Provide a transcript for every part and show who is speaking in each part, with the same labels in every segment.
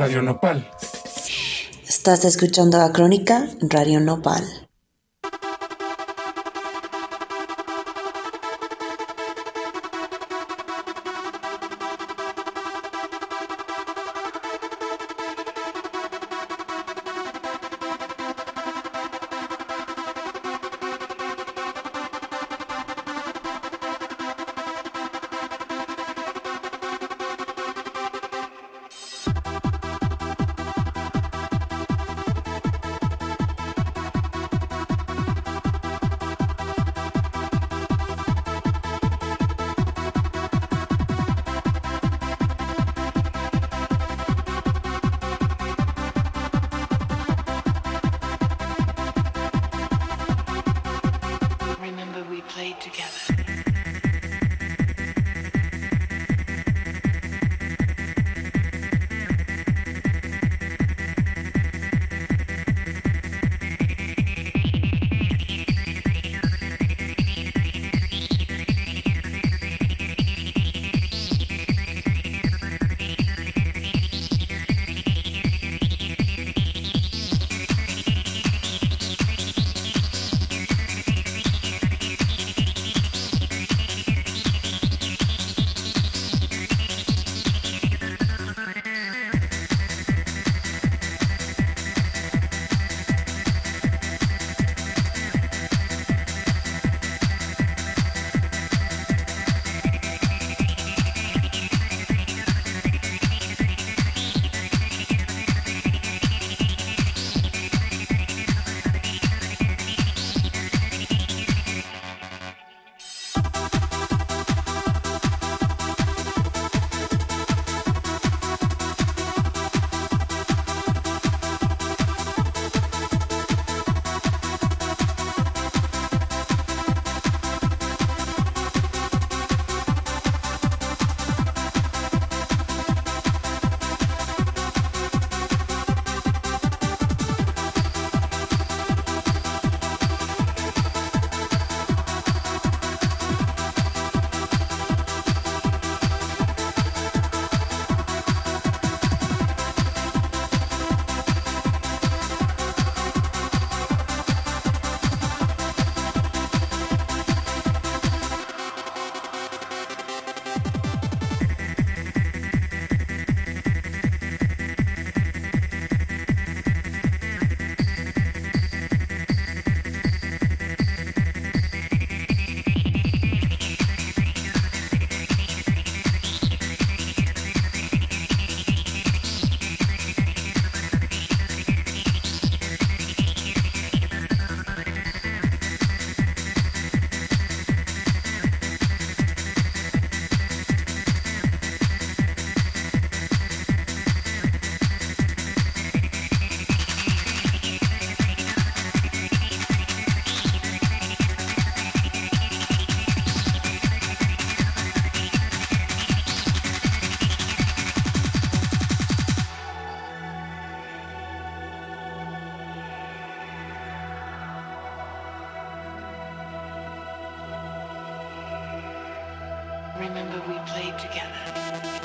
Speaker 1: Radio Nopal.
Speaker 2: Estás escuchando la crónica Radio Nopal.
Speaker 3: Remember we played together.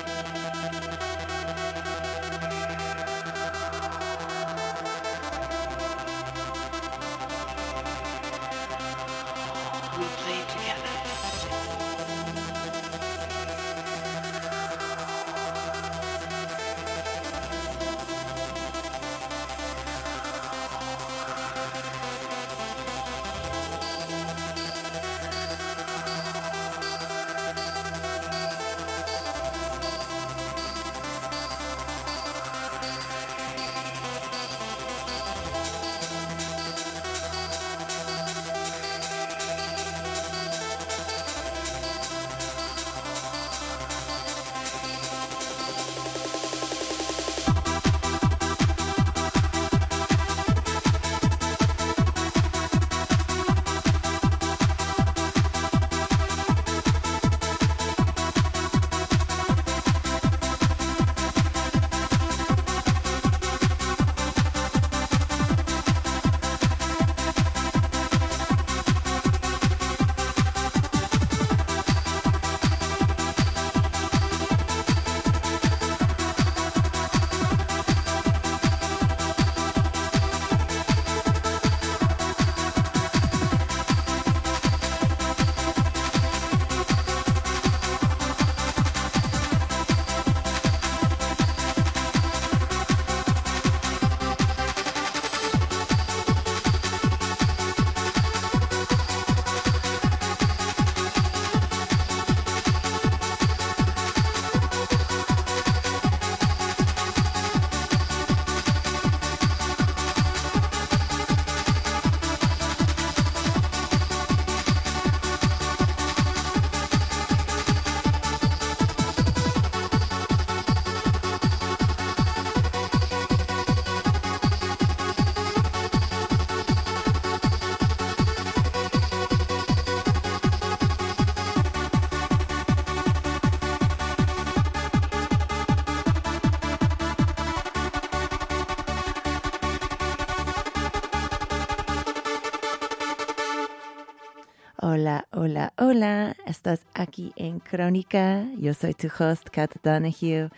Speaker 2: Hola. Estás aquí en Crónica. Yo soy tu host, Kat Donahue.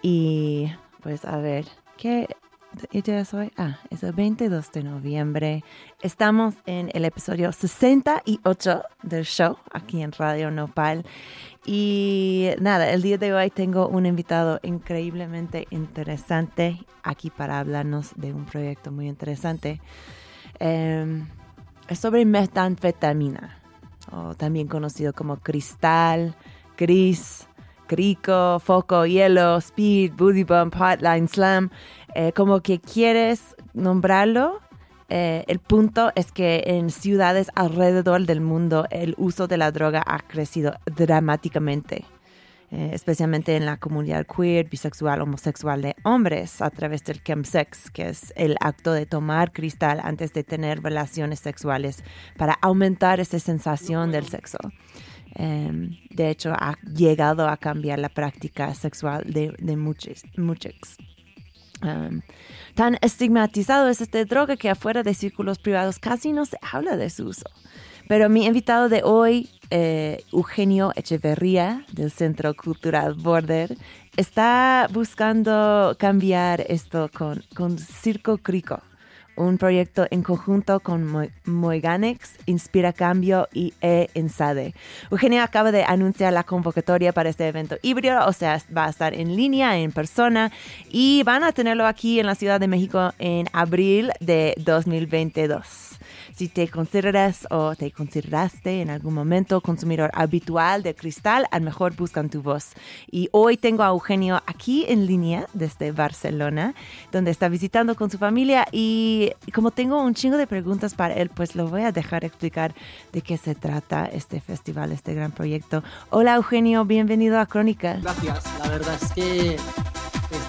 Speaker 2: Y pues a ver, ¿qué día es hoy? Ah, es el 22 de noviembre. Estamos en el episodio 68 del show aquí en Radio Nopal. Y nada, el día de hoy tengo un invitado increíblemente interesante aquí para hablarnos de un proyecto muy interesante. Em, es sobre metanfetamina, o también conocido como cristal, gris, crico, foco, hielo, speed, booty bump, hotline, slam. Eh, como que quieres nombrarlo, eh, el punto es que en ciudades alrededor del mundo el uso de la droga ha crecido dramáticamente. Eh, especialmente en la comunidad queer, bisexual, homosexual de hombres a través del chemsex, que es el acto de tomar cristal antes de tener relaciones sexuales para aumentar esa sensación del sexo. Em, de hecho, ha llegado a cambiar la práctica sexual de, de muchos. muchos. Tan estigmatizado es este droga que afuera de círculos privados casi no se habla de su uso. Pero mi invitado de hoy, eh, Eugenio Echeverría, del Centro Cultural Border, está buscando cambiar esto con, con Circo Crico, un proyecto en conjunto con Moiganex, Inspira Cambio y E-Ensade. Eugenio acaba de anunciar la convocatoria para este evento híbrido, o sea, va a estar en línea, en persona, y van a tenerlo aquí en la Ciudad de México en abril de 2022. Si te consideras o te consideraste en algún momento consumidor habitual de cristal, a lo mejor buscan tu voz. Y hoy tengo a Eugenio aquí en línea desde Barcelona, donde está visitando con su familia y como tengo un chingo de preguntas para él, pues lo voy a dejar explicar de qué se trata este festival, este gran proyecto. Hola Eugenio, bienvenido a Crónica.
Speaker 4: Gracias, la verdad es que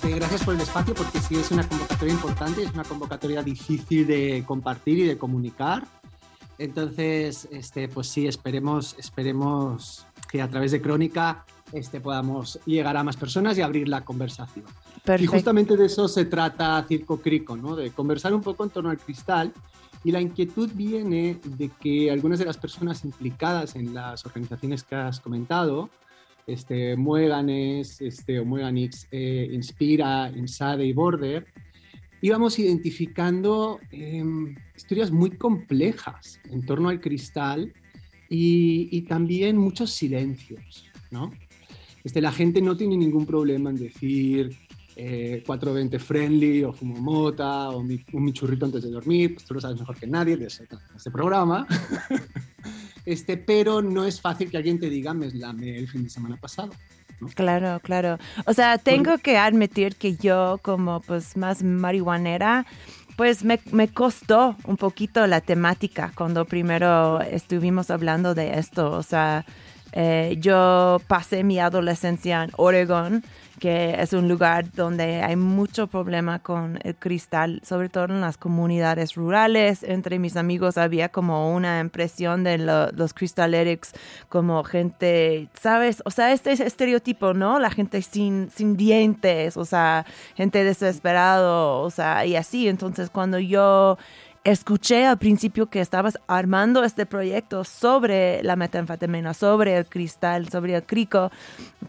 Speaker 4: este, gracias por el espacio porque sí es una convocatoria importante, es una convocatoria difícil de compartir y de comunicar. Entonces, este, pues sí, esperemos, esperemos que a través de Crónica este, podamos llegar a más personas y abrir la conversación. Y justamente de eso se trata Circo Crico, ¿no? de conversar un poco en torno al cristal. Y la inquietud viene de que algunas de las personas implicadas en las organizaciones que has comentado, este, Mueganes, este, o Mueganix, eh, Inspira, Insade y Border, íbamos identificando em, historias muy complejas en torno al cristal y, también muchos silencios, ¿no? Este, la gente no tiene ningún problema en decir 420 eh, friendly o fumo mota o un mi churrito antes de dormir, pues tú lo sabes mejor que nadie de este programa. este, pero no es fácil que alguien te diga me lame el fin de semana pasado.
Speaker 2: Claro, claro. O sea, tengo que admitir que yo como pues más marihuanera, pues me, me, costó un poquito la temática cuando primero estuvimos hablando de esto. O sea, eh, yo pasé mi adolescencia en Oregon que es un lugar donde hay mucho problema con el cristal, sobre todo en las comunidades rurales. Entre mis amigos había como una impresión de los crystaletics como gente, ¿sabes? O sea, este estereotipo, ¿no? La gente sin, sin dientes, o sea, gente desesperado, o sea, y así. Entonces, cuando yo escuché al principio que estabas armando este proyecto sobre la metanfetamina, sobre el cristal, sobre el crico,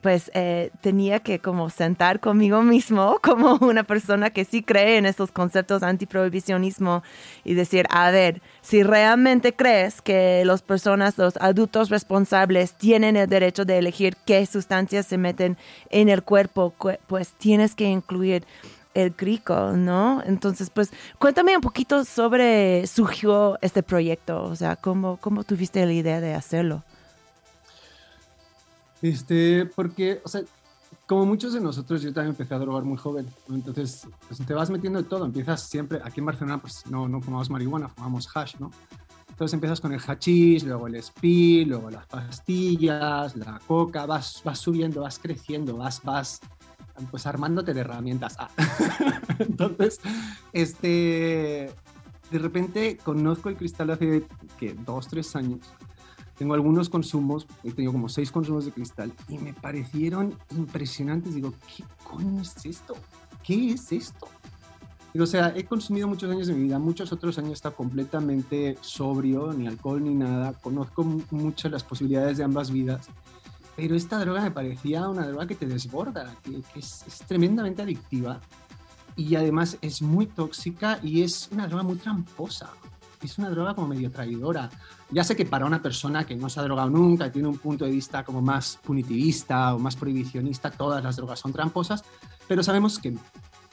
Speaker 2: pues eh, tenía que como sentar conmigo mismo como una persona que sí cree en estos conceptos antiprohibicionismo y decir, a ver, si realmente crees que las personas, los adultos responsables tienen el derecho de elegir qué sustancias se meten en el cuerpo, pues tienes que incluir el crico, ¿no? Entonces, pues cuéntame un poquito sobre surgió este proyecto, o sea, cómo, cómo tuviste la idea de hacerlo.
Speaker 4: Este, porque, o sea, como muchos de nosotros, yo también empecé a drogar muy joven, entonces pues, te vas metiendo de todo, empiezas siempre, aquí en Barcelona pues no, no fumamos marihuana, fumamos hash, ¿no? Entonces empiezas con el hachís, luego el speed, luego las pastillas, la coca, vas, vas subiendo, vas creciendo, vas, vas pues armándote de herramientas. Ah. Entonces, este, de repente conozco el cristal hace dos, tres años. Tengo algunos consumos, he tenido como seis consumos de cristal y me parecieron impresionantes. Digo, ¿qué coño es esto? ¿Qué es esto? o sea, he consumido muchos años de mi vida, muchos otros años estado completamente sobrio, ni alcohol ni nada. Conozco mucho las posibilidades de ambas vidas. Pero esta droga me parecía una droga que te desborda, que, es, es, tremendamente adictiva y además es muy tóxica y es una droga muy tramposa. Es una droga como medio traidora. Ya sé que para una persona que no se ha drogado nunca y tiene un punto de vista como más punitivista o más prohibicionista, todas las drogas son tramposas, pero sabemos que no.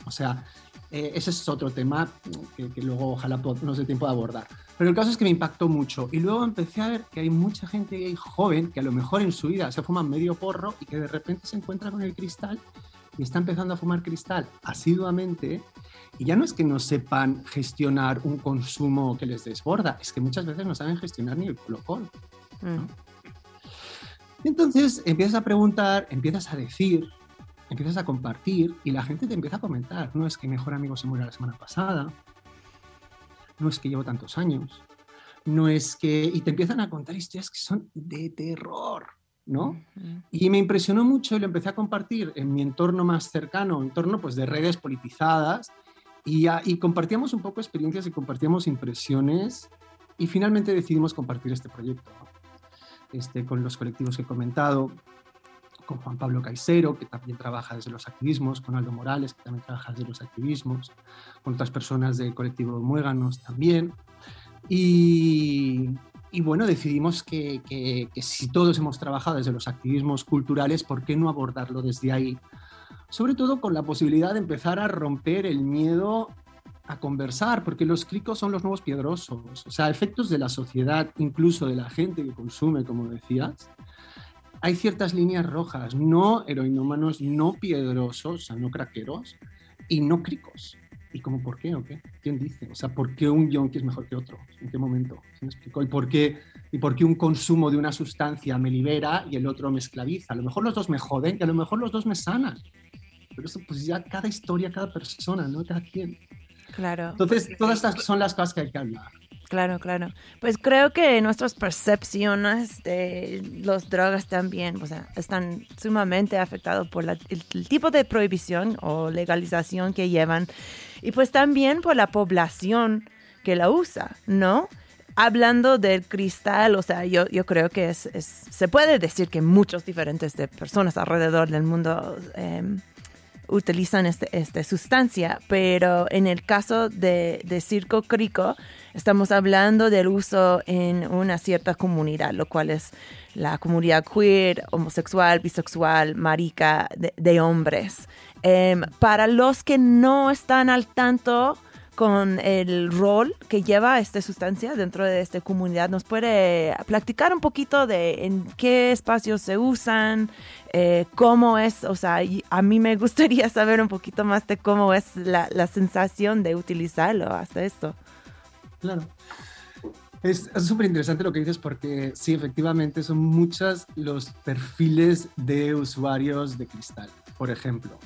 Speaker 4: O sea, eh, ese es otro tema que, luego ojalá no dé tiempo de abordar. Pero el caso es que me impactó mucho. Y luego empecé a ver que hay mucha gente joven que a lo mejor en su vida se fuma medio porro y que de repente se encuentra con el cristal y está empezando a fumar cristal asiduamente. Y ya no es que no sepan gestionar un consumo que les desborda, es que muchas veces no saben gestionar ni el colocón. Mm. Entonces empiezas a preguntar, empiezas a decir, empiezas a compartir y la gente te empieza a comentar. No es que mejor amigo se murió la semana pasada, no es que llevo tantos años, no es que... Y te empiezan a contar historias que son de terror, ¿no? Y me impresionó mucho y lo empecé a compartir en mi entorno más cercano, entorno pues de redes politizadas, y, y compartíamos un poco experiencias y compartíamos impresiones, y finalmente decidimos compartir este proyecto, este, con los colectivos que he comentado, con Juan Pablo Caicero, que también trabaja desde los activismos, con Aldo Morales, que también trabaja desde los activismos, con otras personas del colectivo Muéganos también. Y, bueno, decidimos que, si todos hemos trabajado desde los activismos culturales, ¿por qué no abordarlo desde ahí? Sobre todo con la posibilidad de empezar a romper el miedo a conversar, porque los cricos son los nuevos piedrosos, o sea, efectos de la sociedad, incluso de la gente que consume, como decías, hay ciertas líneas rojas, no heroinómanos, no piedrosos, o sea, no craqueros, y no cricos. ¿Y cómo por qué o qué? ¿Quién dice? O sea, ¿por qué un yonki es mejor que otro? ¿En qué momento? me explico? ¿Y por, qué, ¿Y por qué un consumo de una sustancia me libera y el otro me esclaviza? A lo mejor los dos me joden, que a lo mejor los dos me sanan. Pero eso pues ya cada historia, cada persona, ¿no? Cada quien.
Speaker 2: Claro.
Speaker 4: Entonces, todas estas son las cosas que hay que hablar.
Speaker 2: Claro, claro. Pues creo que nuestras percepciones de las drogas también o sea, están sumamente afectadas por el, tipo de prohibición o legalización que llevan y pues también por la población que la usa, ¿no? Hablando del cristal, o sea, yo, yo creo que es, se puede decir que muchos diferentes de personas alrededor del mundo em, utilizan esta este sustancia, pero en el caso de, de Circo Crico, estamos hablando del uso en una cierta comunidad, lo cual es la comunidad queer, homosexual, bisexual, marica, de, hombres. Em, para los que no están al tanto con el rol que lleva esta sustancia dentro de esta comunidad, ¿nos puede platicar un poquito de en qué espacios se usan, eh, cómo es, o sea, a mí me gustaría saber un poquito más de cómo es la, la sensación de utilizarlo hasta esto.
Speaker 4: Claro. Es súper interesante lo que dices porque sí, efectivamente son muchos los perfiles de usuarios de cristal. Por ejemplo,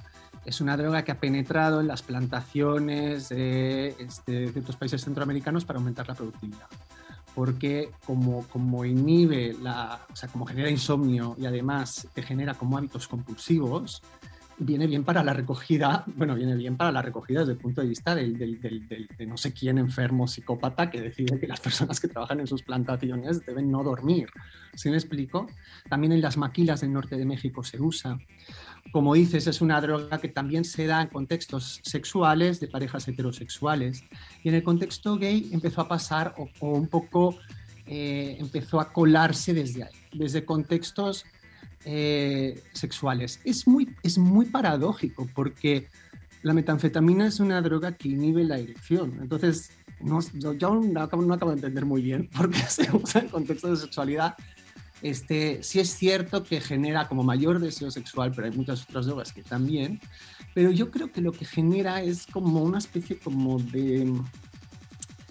Speaker 4: es una droga que ha penetrado en las plantaciones este, de ciertos países centroamericanos para aumentar la productividad. Porque como, como inhibe, la, o sea, como genera insomnio y además te genera como hábitos compulsivos, viene bien para la recogida, bueno, viene bien para la recogida desde el punto de vista del, del, de no sé quién enfermo psicópata que decide que las personas que trabajan en sus plantaciones deben no dormir. ¿Sí me explico? También en las maquilas del norte de México se usa como dices, es una droga que también se da en contextos sexuales de parejas heterosexuales. Y en el contexto gay empezó a pasar o, un poco eh, empezó a colarse desde ahí, desde contextos eh, sexuales. Es muy, es muy paradójico porque la metanfetamina es una droga que inhibe la erección. Entonces, no, yo no acabo, no acabo de entender muy bien por qué se usa en contextos de sexualidad este, sí es cierto que genera como mayor deseo sexual, pero hay muchas otras drogas que también. Pero yo creo que lo que genera es como una especie como de...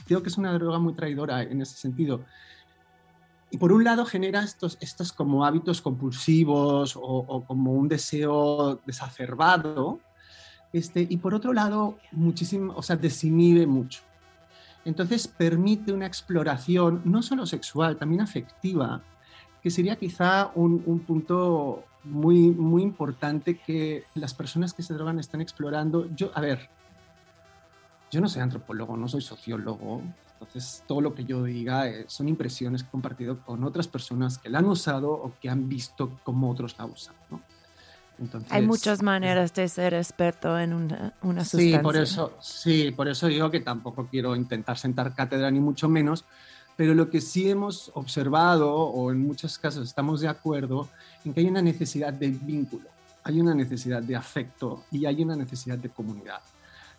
Speaker 4: Creo que es una droga muy traidora en ese sentido. Y por un lado genera estos, estos como hábitos compulsivos o, como un deseo desacerbado. Este, y por otro lado, muchísimo, o sea, desinhibe mucho. Entonces permite una exploración no solo sexual, también afectiva, que sería quizá un, un, punto muy, muy importante que las personas que se drogan están explorando. Yo, a ver, yo no soy antropólogo, no soy sociólogo, entonces todo lo que yo diga eh, son impresiones que he compartido con otras personas que la han usado o que han visto cómo otros la usan. ¿no? Entonces,
Speaker 2: Hay muchas maneras de ser experto en una, una
Speaker 4: Sí,
Speaker 2: sustancia.
Speaker 4: por eso, sí, por eso digo que tampoco quiero intentar sentar cátedra ni mucho menos, pero lo que sí hemos observado o en muchos casos estamos de acuerdo en que hay una necesidad de vínculo, hay una necesidad de afecto y hay una necesidad de comunidad.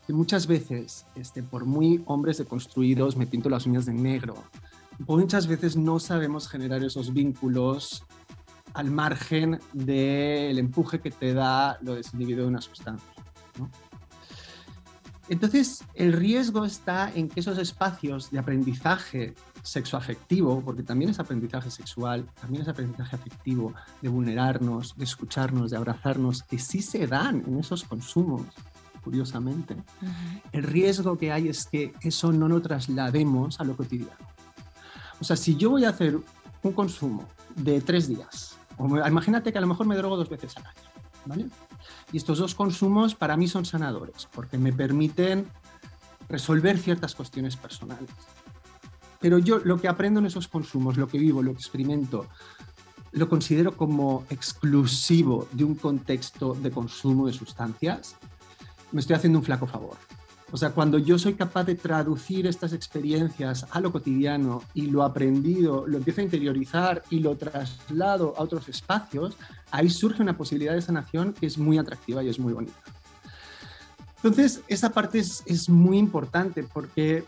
Speaker 4: Que muchas veces, este, por muy hombres deconstruidos, me pinto las uñas de negro, muchas veces no sabemos generar esos vínculos al margen del empuje que te da lo desinhibido de una sustancia. Entonces, el riesgo está en que esos espacios de aprendizaje sexoafectivo, porque también es aprendizaje sexual, también es aprendizaje afectivo, de vulnerarnos, de escucharnos, de abrazarnos, que sí se dan en esos consumos, curiosamente. El riesgo que hay es que eso no lo traslademos a lo cotidiano. O sea, si yo voy a hacer un consumo de tres días, o me- imagínate que a lo mejor me drogo dos veces al año, ¿vale? Y estos dos consumos para mí son sanadores, porque me permiten resolver ciertas cuestiones personales. Pero yo lo que aprendo en esos consumos, lo que vivo, lo que experimento, lo considero como exclusivo de un contexto de consumo de sustancias, me estoy haciendo un flaco favor. O sea, cuando yo soy capaz de traducir estas experiencias a lo cotidiano y lo aprendido, lo empiezo a interiorizar y lo traslado a otros espacios, ahí surge una posibilidad de sanación que es muy atractiva y es muy bonita. Entonces, esa parte es, es muy importante porque,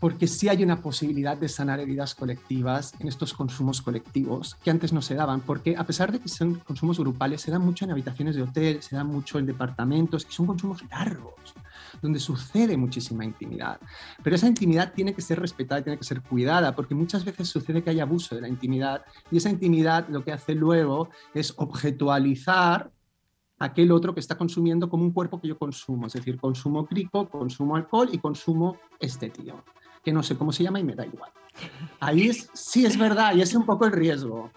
Speaker 4: porque sí hay una posibilidad de sanar heridas colectivas en estos consumos colectivos que antes no se daban, porque a pesar de que son consumos grupales, se dan mucho en habitaciones de hotel, se dan mucho en departamentos, que son consumos largos donde sucede muchísima intimidad. Pero esa intimidad tiene que ser respetada, tiene que ser cuidada, porque muchas veces sucede que hay abuso de la intimidad y esa intimidad lo que hace luego es objetualizar aquel otro que está consumiendo como un cuerpo que yo consumo, es decir, consumo crico, consumo alcohol y consumo este tío, que no sé cómo se llama y me da igual. Ahí es, sí es verdad y es un poco el riesgo.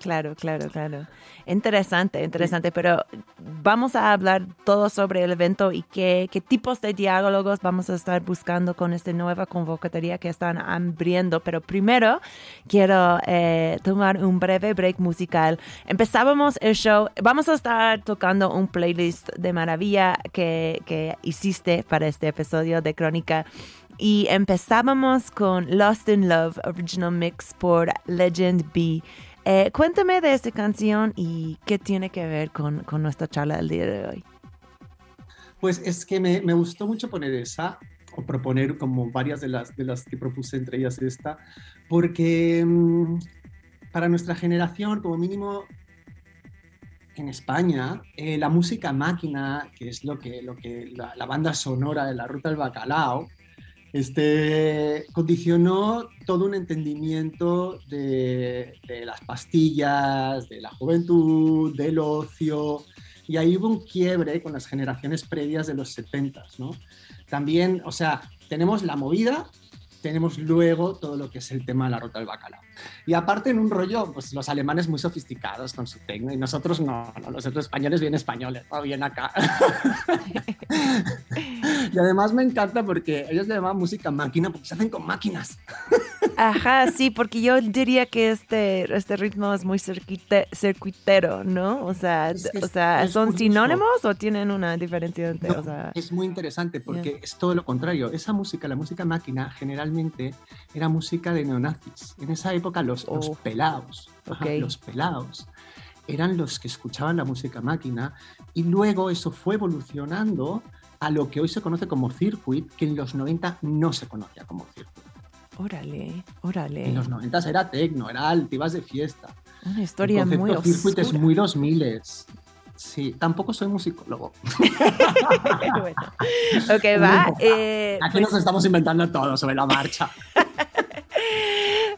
Speaker 2: Claro, claro, claro. Interesante, interesante, pero vamos a hablar todo sobre el evento y qué, qué tipos de diálogos vamos a estar buscando con esta nueva convocatoria que están abriendo. Pero primero quiero eh, tomar un breve break musical. Empezábamos el show, vamos a estar tocando un playlist de maravilla que, que hiciste para este episodio de Crónica. Y empezábamos con Lost in Love, original mix por Legend B. Eh, cuéntame de esta canción y qué tiene que ver con, con nuestra charla del día de hoy.
Speaker 4: Pues es que me, me gustó mucho poner esa, o proponer como varias de las, de las que propuse, entre ellas esta, porque mm, para nuestra generación, como mínimo en España, eh, la música máquina, que es lo que, lo que la, la banda sonora de la Ruta del Bacalao, este, condicionó todo un entendimiento de, las pastillas, de la juventud, del ocio, y ahí hubo un quiebre con las generaciones previas de los 70, ¿no? También, o sea, tenemos la movida, tenemos luego todo lo que es el tema de la ruta del bacalao. Y aparte en un rollo, pues los alemanes muy sofisticados con su tecno y nosotros no, no nosotros españoles bien españoles, no bien acá. y además me encanta porque ellos le llaman música máquina porque se hacen con máquinas.
Speaker 2: Ajá, sí, porque yo diría que este, este ritmo es muy circuite- circuitero, ¿no? O sea,
Speaker 4: Es
Speaker 2: o sea ¿son sinónimos o tienen una diferencia entre,
Speaker 4: No,
Speaker 2: o sea,
Speaker 4: es muy interesante porque es todo lo contrario. Esa música, la música máquina, era música de neonazis. En esa época los, los
Speaker 2: Oh.
Speaker 4: pelados, ajá, los pelados, eran los que escuchaban la música máquina y luego eso fue evolucionando a lo que hoy se conoce como circuit, que en los 90 no se conocía como circuit.
Speaker 2: órale, órale.
Speaker 4: En los 90 era techno, era ibas de fiesta.
Speaker 2: Una historia
Speaker 4: el
Speaker 2: muy
Speaker 4: concepto circuit es
Speaker 2: oscura.
Speaker 4: muy 2000 Sí, tampoco soy musicólogo.
Speaker 2: Bueno, Ok, va. eh,
Speaker 4: Aquí
Speaker 2: pues,
Speaker 4: nos estamos inventando todo sobre la marcha.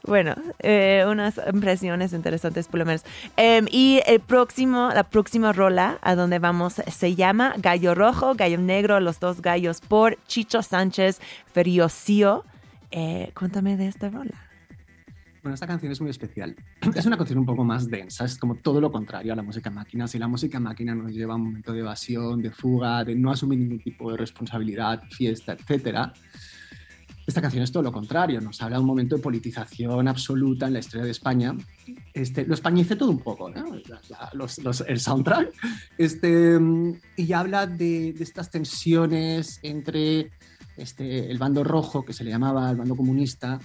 Speaker 2: Bueno, eh, unas impresiones interesantes por lo menos. Em, y el próximo, la próxima rola a donde vamos se llama Gallo Rojo, Gallo Negro, Los Dos Gallos por Chicho Sánchez Feriosío. Eh, cuéntame de esta rola.
Speaker 4: Bueno, esta canción es muy especial. Es una canción un poco más densa, es como todo lo contrario a la música máquina. Si la música máquina nos lleva a un momento de evasión, de fuga, de no asumir ningún tipo de responsabilidad, fiesta, etcétera, esta canción es todo lo contrario, nos habla de un momento de politización absoluta en la historia de España. Este, lo españice todo un poco, ¿no? El soundtrack. Este, y habla de, de estas tensiones entre este, el bando rojo, que se le llamaba el bando comunista,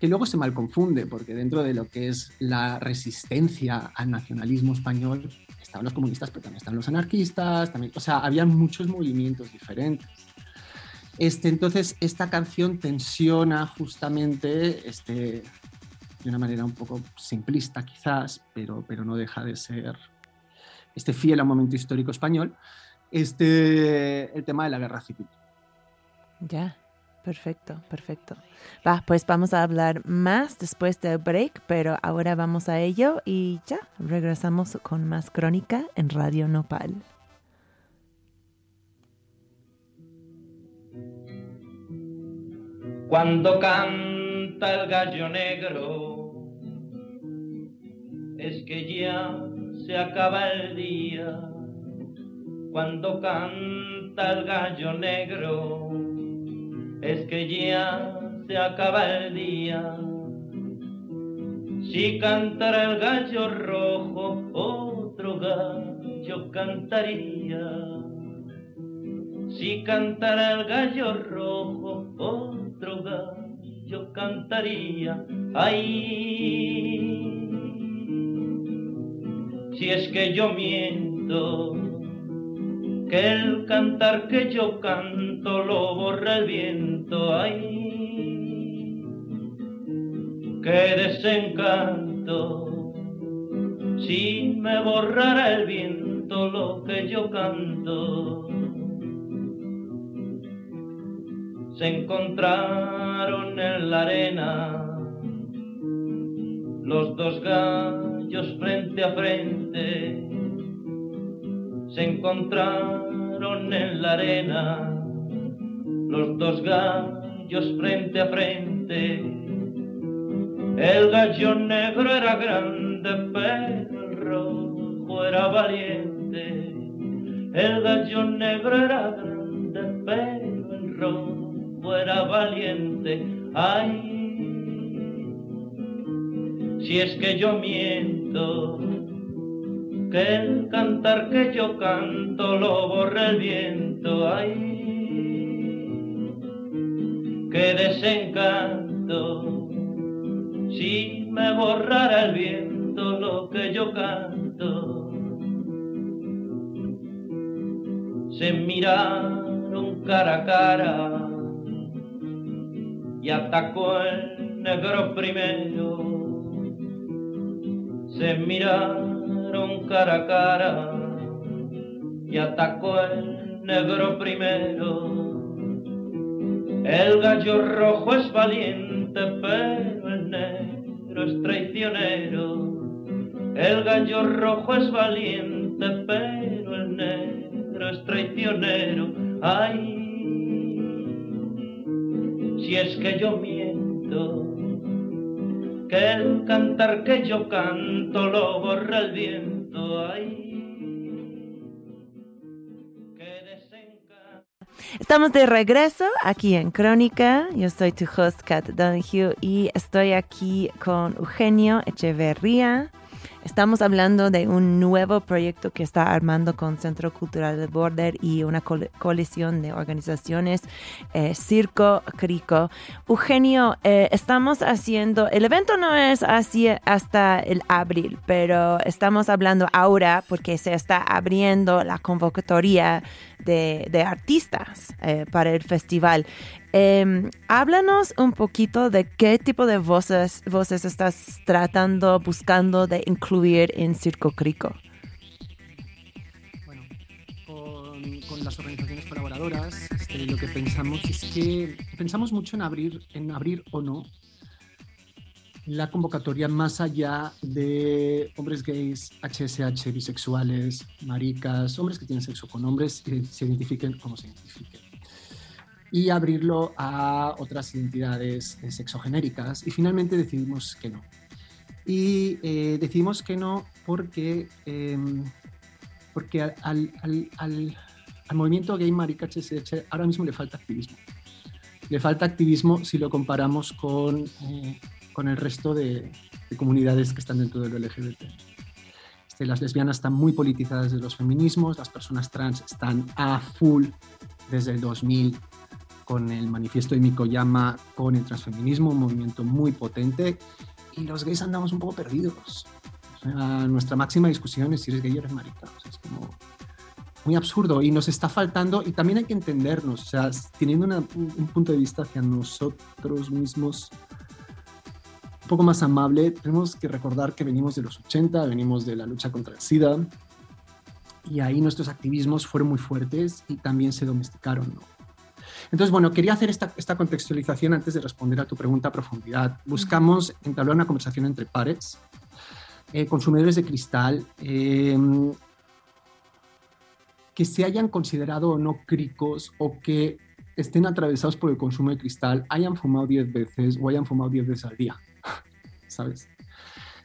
Speaker 4: que luego se mal confunde, porque dentro de lo que es la resistencia al nacionalismo español estaban los comunistas, pero también estaban los anarquistas, también, o sea, había muchos movimientos diferentes. Este, entonces, esta canción tensiona justamente este, de una manera un poco simplista quizás, pero, pero no deja de ser este, fiel a un momento histórico español, este, el tema de la guerra civil.
Speaker 2: Ya, perfecto, perfecto. Va, pues vamos a hablar más después del break, pero ahora vamos a ello y ya, regresamos con más crónica en Radio Nopal.
Speaker 5: Cuando canta el gallo negro, es que ya se acaba el día. Cuando canta el gallo negro, es que ya se acaba el día. Si cantara el gallo rojo, otro gallo cantaría. Si cantara el gallo rojo, otro gallo cantaría. Ay, si es que yo miento, que el cantar que yo canto lo borra el viento. Ay, qué desencanto, si me borrara el viento lo que yo canto. se encontraron en la arena los dos gallos frente a frente se encontraron en la arena los dos gallos frente a frente. El gallo negro era grande pero el rojo era valiente. El gallo negro era grande pero el rojo fuera valiente, ay, si es que yo miento, que el cantar que yo canto lo borra el viento, ay, que desencanto, si me borrara el viento lo que yo canto, se miraron cara a cara y atacó el negro primero. Se miraron cara a cara y atacó el negro primero. El gallo rojo es valiente, pero el negro es traicionero. El gallo rojo es valiente, pero el negro es traicionero. Ay, si es que yo miento, que el cantar que yo canto lo borra el viento, ay.
Speaker 2: Estamos de regreso aquí en Crónica. Yo soy tu host, Kat Donahue, y estoy aquí con Eugenio Echeverría. Estamos hablando de un nuevo proyecto que está armando con Centro Cultural del Border y una coalición de organizaciones, eh, Circo Crico. Eugenio, eh, estamos haciendo, el evento no es así hasta el abril, pero estamos hablando ahora porque se está abriendo la convocatoria de, artistas eh, para el festival. Eh, háblanos un poquito de qué tipo de voces, voces estás tratando, buscando de incluir en Circo Crico.
Speaker 4: Bueno, con, con las organizaciones colaboradoras, este, lo que pensamos es que pensamos mucho en abrir, en abrir o no la convocatoria más allá de hombres gays, HSH, bisexuales, maricas, hombres que tienen sexo con hombres y se identifiquen como se identifiquen. Y abrirlo a otras identidades eh, sexogenéricas. Y finalmente decidimos que no, Y eh, decidimos que no porque, em, porque al, al- al- al- movimiento gay marica HSH ahora mismo le falta activismo. Le falta activismo si lo comparamos con, eh, con el resto de, de comunidades que están dentro del LGBT. Este, las lesbianas están muy politizadas de los feminismos, las personas trans están a full desde el 2000 con el manifiesto de Mikoyama, con el transfeminismo, un movimiento muy potente, y los gays andamos un poco perdidos. O sea, nuestra máxima discusión es si eres gay o eres marica. O sea, es como muy absurdo y nos está faltando, y también hay que entendernos, o sea, teniendo una- un, un punto de vista hacia nosotros mismos poco más amable, tenemos que recordar que venimos de los 80, venimos de la lucha contra el SIDA, y ahí nuestros activismos fueron muy fuertes y también se domesticaron, ¿no? Entonces, bueno, quería hacer esta, esta contextualización antes de responder a tu pregunta a profundidad. Buscamos entablar una conversación entre pares, eh, consumidores de cristal, eh, que se hayan considerado o no cricos o que estén atravesados por el consumo de cristal, hayan fumado 10 veces o hayan fumado 10 veces al día, ¿sabes?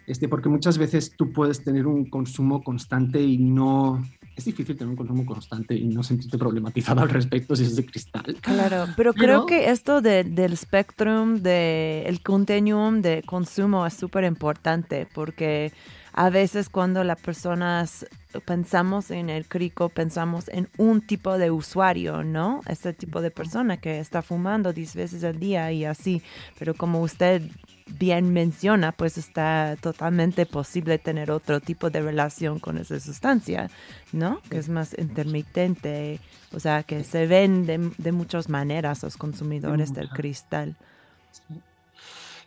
Speaker 4: Este, porque muchas veces tú puedes tener un consumo constante y no... Es difícil tener un consumo constante y no sentirte problematizado al respecto si es de cristal.
Speaker 2: Claro, pero,
Speaker 4: Pero-
Speaker 2: creo que esto de- del spectrum, del continuum de consumo es súper importante porque a veces cuando las personas pensamos en el crico, pensamos en un tipo de usuario, ¿no? Este tipo de persona que está fumando 10 veces al día y así. Pero como usted bien menciona, pues está totalmente posible tener otro tipo de relación con esa sustancia, ¿no? Que es más intermitente, o sea, que se ven de, de muchas maneras los consumidores del cristal.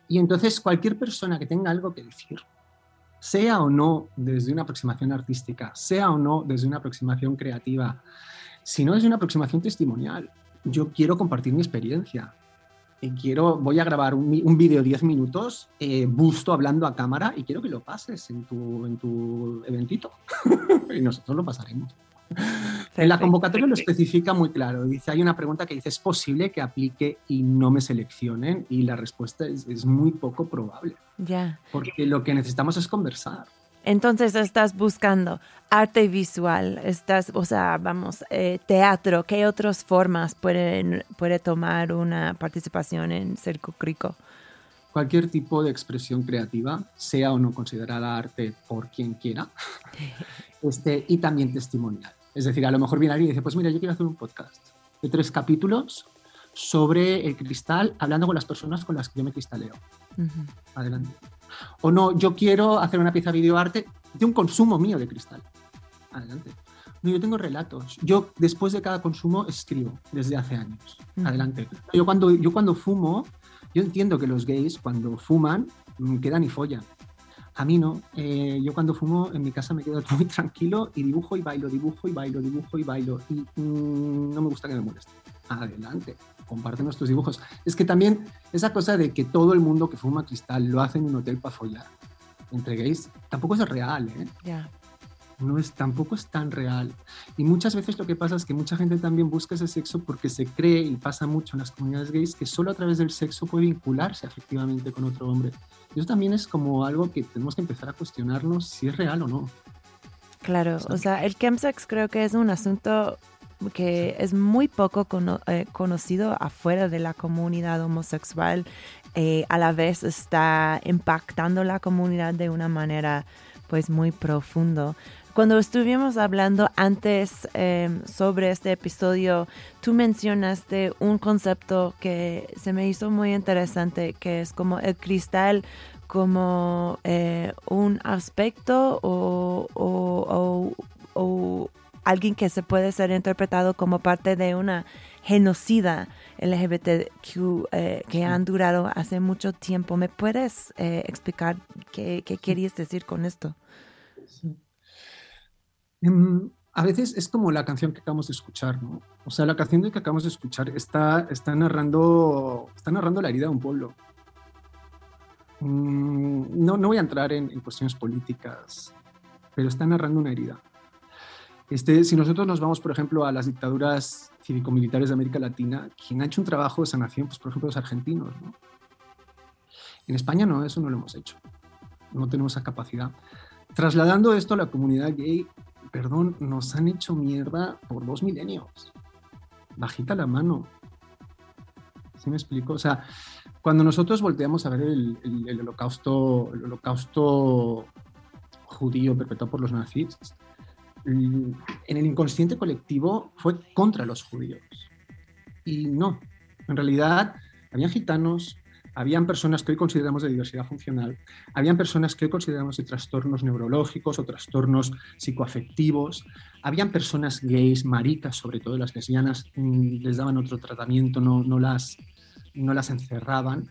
Speaker 4: Y entonces cualquier persona que tenga algo que decir, sea o no desde una aproximación artística, sea o no desde una aproximación creativa, si no desde una aproximación testimonial, yo quiero compartir mi experiencia. Quiero, voy a grabar un, un vídeo de 10 minutos, eh, busto hablando a cámara y quiero que lo pases en tu, en tu eventito. y nosotros lo pasaremos. En la convocatoria lo especifica muy claro. Dice, hay una pregunta que dice, ¿es posible que aplique y no me seleccionen? Y la respuesta es, es muy poco probable,
Speaker 2: Ya.
Speaker 4: porque lo que necesitamos es conversar.
Speaker 2: Entonces estás buscando arte visual, estás, o sea, vamos, eh, teatro, ¿qué otras formas pueden, puede tomar una participación en Circo Crico?
Speaker 4: Cualquier tipo de expresión creativa, sea o no considerada arte por quien quiera, este, y también testimonial. Es decir, a lo mejor viene alguien y dice, pues mira, yo quiero hacer un podcast de tres capítulos sobre el cristal, hablando con las personas con las que yo me cristaleo. Adelante. O no, yo quiero hacer una pieza de videoarte de un consumo mío de cristal. Adelante. No, yo tengo relatos. Yo después de cada consumo escribo desde hace años. Adelante. Yo cuando, yo cuando fumo, yo entiendo que los gays cuando fuman mm, quedan y follan. A mí no. Eh, yo cuando fumo en mi casa me quedo muy tranquilo y dibujo y bailo, dibujo y bailo, dibujo y bailo. Y mm, no me gusta que me moleste. Adelante, comparte nuestros dibujos. Es que también esa cosa de que todo el mundo que fuma cristal lo hace en un hotel para follar entre gays, tampoco es real, ¿eh?
Speaker 2: Ya.
Speaker 4: no es, tampoco es tan real. Y muchas veces lo que pasa es que mucha gente también busca ese sexo porque se cree, y pasa mucho en las comunidades gays, que solo a través del sexo puede vincularse afectivamente con otro hombre. Y eso también es como algo que tenemos que empezar a cuestionarnos si es real o no.
Speaker 2: Claro, o sea, el chemsex creo que es un asunto que es muy poco cono- eh, conocido afuera de la comunidad homosexual. eh, a la vez está impactando la comunidad de una manera pues muy profundo. Cuando estuvimos hablando antes eh, sobre este episodio, tú mencionaste un concepto que se me hizo muy interesante, que es como el cristal como eh, un aspecto o, o- o- o alguien que se puede ser interpretado como parte de una genocida LGBTQ eh, que han durado hace mucho tiempo. ¿Me puedes eh, explicar qué, qué querías decir con esto?
Speaker 4: Em, a veces es como la canción que acabamos de escuchar, ¿no? O sea, la canción que acabamos de escuchar está, está, narrando, está narrando la herida de un pueblo. Mm, no, no voy a entrar en, en cuestiones políticas, pero está narrando una herida. Este, si nosotros nos vamos, por ejemplo, a las dictaduras cívico-militares de América Latina, quien ha hecho un trabajo de sanación, pues por ejemplo, los argentinos, ¿no? En España no, eso no lo hemos hecho. no tenemos esa capacidad. Trasladando esto a la comunidad gay, perdón, nos han hecho mierda por dos milenios. Bajita la mano. ¿Sí me explico? O sea, cuando nosotros volteamos a ver el, holocausto, el holocausto judío perpetrado por los nazis, en el inconsciente colectivo fue contra los judíos. Y no, en realidad habían gitanos, habían personas que hoy consideramos de diversidad funcional, habían personas que hoy consideramos de trastornos neurológicos o trastornos psicoafectivos, habían personas gays, maricas, sobre todo las lesbianas, mm, les daban otro tratamiento, no, no, las, no las encerraban.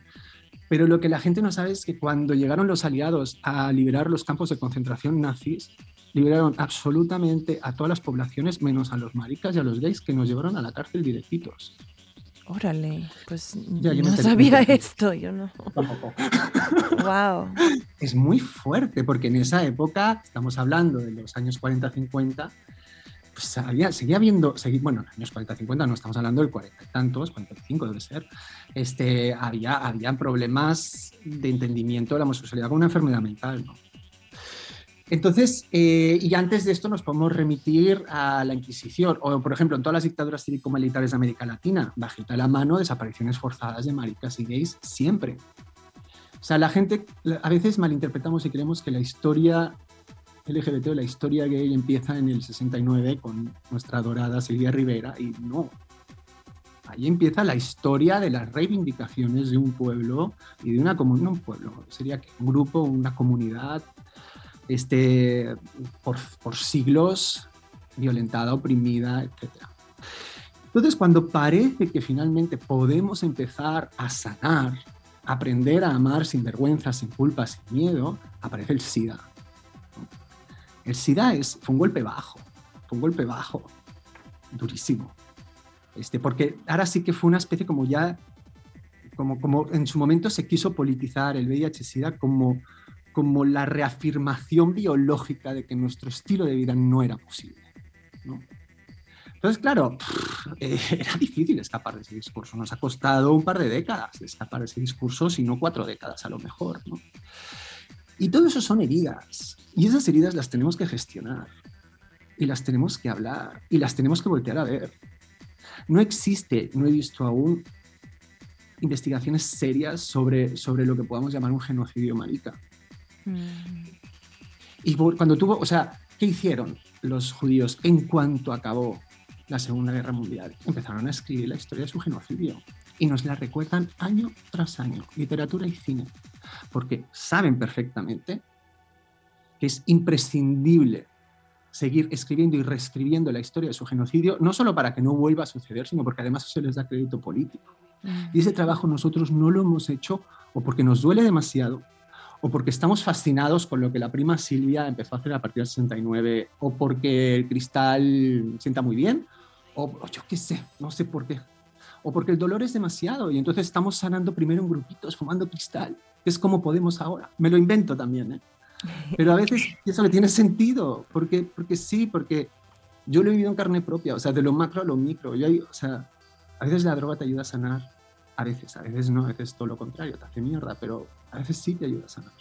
Speaker 4: Pero lo que la gente no sabe es que cuando llegaron los aliados a liberar los campos de concentración nazis, liberaron absolutamente a todas las poblaciones, menos a los maricas y a los gays, que nos llevaron a la cárcel directitos.
Speaker 2: Órale, pues
Speaker 4: Ya, yo me
Speaker 2: no sabía esto, yo no. Wow.
Speaker 4: es muy fuerte, porque en esa época, estamos hablando de los años 40-50, pues había, seguía habiendo, segui- bueno, en los años 40-50 no estamos hablando del 40 y tantos, 45 debe ser, este, había, había problemas de entendimiento de la homosexualidad como una enfermedad mental, ¿no? Entonces, eh, y antes de esto nos podemos remitir a la Inquisición, o por ejemplo, en todas las dictaduras cívico-militares de América Latina, bajita la mano, desapariciones forzadas de maricas y gays siempre. O sea, la gente a veces malinterpretamos y creemos que la historia LGBT o la historia gay empieza en el 69 con nuestra adorada Silvia Rivera y no. Ahí empieza la historia de las reivindicaciones de un pueblo y de una comunidad, no un pueblo, sería que un grupo, una comunidad, este, por, por siglos violentada, oprimida, etc. Entonces, cuando parece que finalmente podemos empezar a sanar, aprender a amar sin vergüenza, sin culpa, sin miedo, aparece el SIDA. El SIDA es, fue un golpe bajo, fue un golpe bajo, durísimo. Este, porque ahora sí que fue una especie como ya, como, como en su momento se quiso politizar el VIH-SIDA como, como la reafirmación biológica de que nuestro estilo de vida no era posible. Entonces, claro, eh, era difícil escapar de ese discurso. Nos ha costado un par de décadas escapar de ese discurso, si no cuatro décadas a lo mejor. Y todo eso son heridas. Y esas heridas las tenemos que gestionar. Y las tenemos que hablar. Y las tenemos que voltear a ver. No existe, no he visto aún investigaciones serias sobre, sobre lo que podamos llamar un genocidio marica.
Speaker 2: Mm,
Speaker 4: Y cuando tuvo, o sea, ¿qué hicieron los judíos en cuanto acabó la Segunda Guerra Mundial? Empezaron a escribir la historia de su genocidio y nos la recuerdan año tras año, literatura y cine, porque saben perfectamente que es imprescindible seguir escribiendo y reescribiendo la historia de su genocidio, no solo para que no vuelva a suceder, sino porque además eso les da crédito político. Y ese trabajo nosotros no lo hemos hecho o porque nos duele demasiado o porque estamos fascinados con lo que la prima Silvia empezó a hacer a partir del 69 o porque el cristal sienta muy bien o, o yo qué sé, no sé por qué. O porque el dolor es demasiado y entonces estamos sanando primero en grupitos, fumando cristal, que es como podemos ahora. Me lo invento también, ¿eh? Pero a veces eso le tiene sentido, porque, porque sí, porque yo lo he vivido en carne propia, o sea, de lo macro a lo micro. Yo, o sea, a veces la droga te ayuda a sanar, a veces, a veces no, a veces todo lo contrario, te hace mierda, pero a veces sí te ayuda a sanar.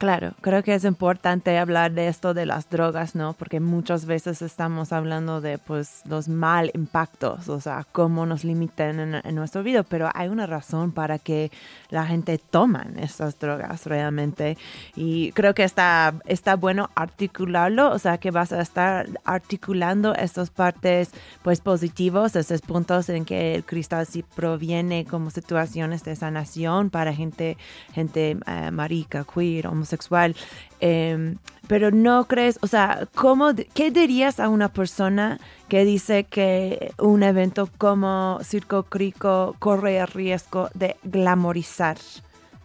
Speaker 2: Claro, creo que es importante hablar de esto de las drogas, ¿no? Porque muchas veces estamos hablando de pues los mal impactos, o sea, cómo nos limitan en, en nuestro vida, pero hay una razón para que la gente toman estas drogas realmente y creo que está, está bueno articularlo, o sea, que vas a estar articulando estas partes pues positivos, esos puntos en que el cristal sí proviene como situaciones de sanación para gente, gente eh, marica, queer, homosexual. em, pero no crees, o sea, ¿cómo, ¿qué dirías a una persona que dice que un evento como Circo Crico corre el riesgo de glamorizar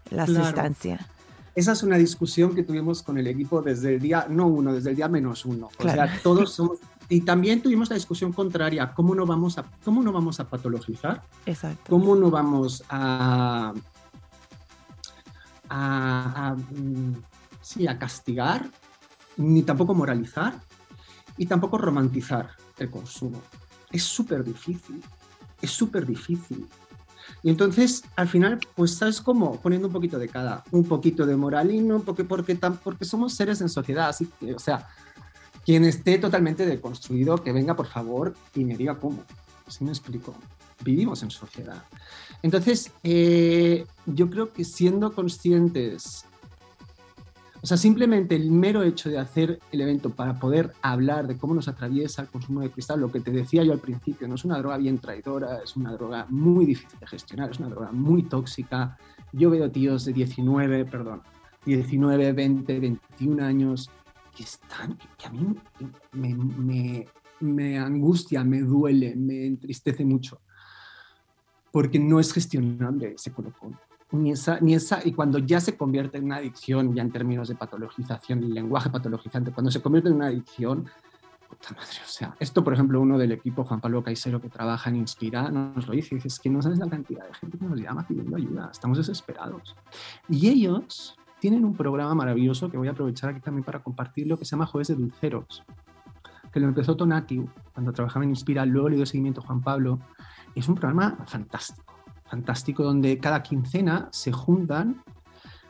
Speaker 2: la
Speaker 4: Claro.
Speaker 2: sustancia?
Speaker 4: Esa es una discusión que tuvimos con el equipo desde el día, no uno, desde el día menos uno. O
Speaker 2: Claro.
Speaker 4: sea, todos somos... Y también tuvimos la discusión contraria, ¿cómo no vamos a, cómo no vamos a patologizar?
Speaker 2: Exacto.
Speaker 4: ¿Cómo no vamos a, a, a, mm, sí, a castigar, ni tampoco moralizar, y tampoco romantizar el consumo? Es súper difícil, es súper difícil. Y entonces, al final, pues sabes cómo, poniendo un poquito de cada, un poquito de moralino, porque, porque, porque somos seres en sociedad, así que, o sea, quien esté totalmente deconstruido, que venga por favor y me diga cómo. ¿Sí me explico? Vivimos en sociedad. Entonces, eh, yo creo que siendo conscientes, o sea, simplemente el mero hecho de hacer el evento para poder hablar de cómo nos atraviesa el consumo de cristal, lo que te decía yo al principio, no es una droga bien traidora, es una droga muy difícil de gestionar, es una droga muy tóxica. Yo veo tíos de 19, perdón, 19, 20, 21 años que están, que a mí me, angustia, me duele, me entristece mucho, porque no es gestionable ese colocón. Ni esa, ni esa, y cuando ya se convierte en una adicción, ya en términos de patologización, el lenguaje patologizante, cuando se convierte en una adicción, puta madre, o sea, esto por ejemplo uno del equipo, Juan Pablo Caisero, que trabaja en Inspira, nos lo dice, dice, es que no sabes la cantidad de gente que nos llama pidiendo ayuda, estamos desesperados. Y ellos tienen un programa maravilloso que voy a aprovechar aquí también para compartirlo, que se llama Jueves de Dulceros, que lo empezó Tonati cuando trabajaba en Inspira, luego le dio seguimiento Juan Pablo. Es un programa fantástico, fantástico, donde cada quincena se juntan,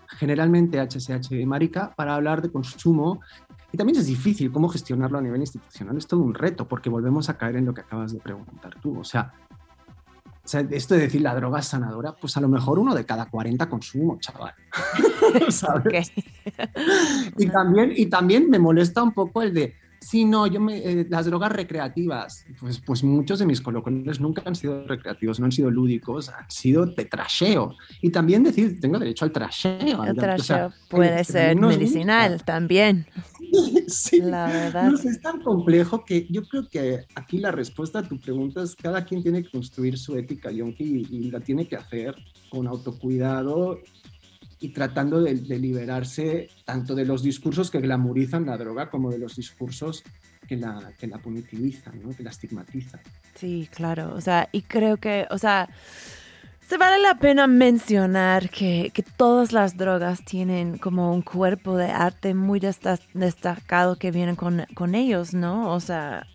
Speaker 4: generalmente HSH y Marica, para hablar de consumo. Y también es difícil cómo gestionarlo a nivel institucional, es todo un reto, porque volvemos a caer en lo que acabas de preguntar tú. O sea, o sea, esto de decir la droga es sanadora, pues a lo mejor uno de cada 40 consumo, chaval. ¿Sabes?
Speaker 2: Ok.
Speaker 4: Y también, y también me molesta un poco el de, sí, no, yo me, eh, las drogas recreativas, pues, pues muchos de mis colocones nunca han sido recreativos, no han sido lúdicos, han sido de trasheo. Y también decir, tengo derecho al trasheo.
Speaker 2: El
Speaker 4: al- o sea,
Speaker 2: trasheo puede ser medicinal
Speaker 4: gusta.
Speaker 2: también,
Speaker 4: Sí.
Speaker 2: la verdad.
Speaker 4: No es tan complejo que yo creo que aquí la respuesta a tu pregunta es cada quien tiene que construir su ética yonki y, y la tiene que hacer con autocuidado y tratando de, liberarse tanto de los discursos que glamorizan la droga como de los discursos que la, que la punitivizan, ¿no? que la estigmatizan.
Speaker 2: Sí, claro. O sea, y creo que, o sea, se vale la pena mencionar que, que todas las drogas tienen como un cuerpo de arte muy desta- destacado que vienen con, con ellos, ¿no? O sea,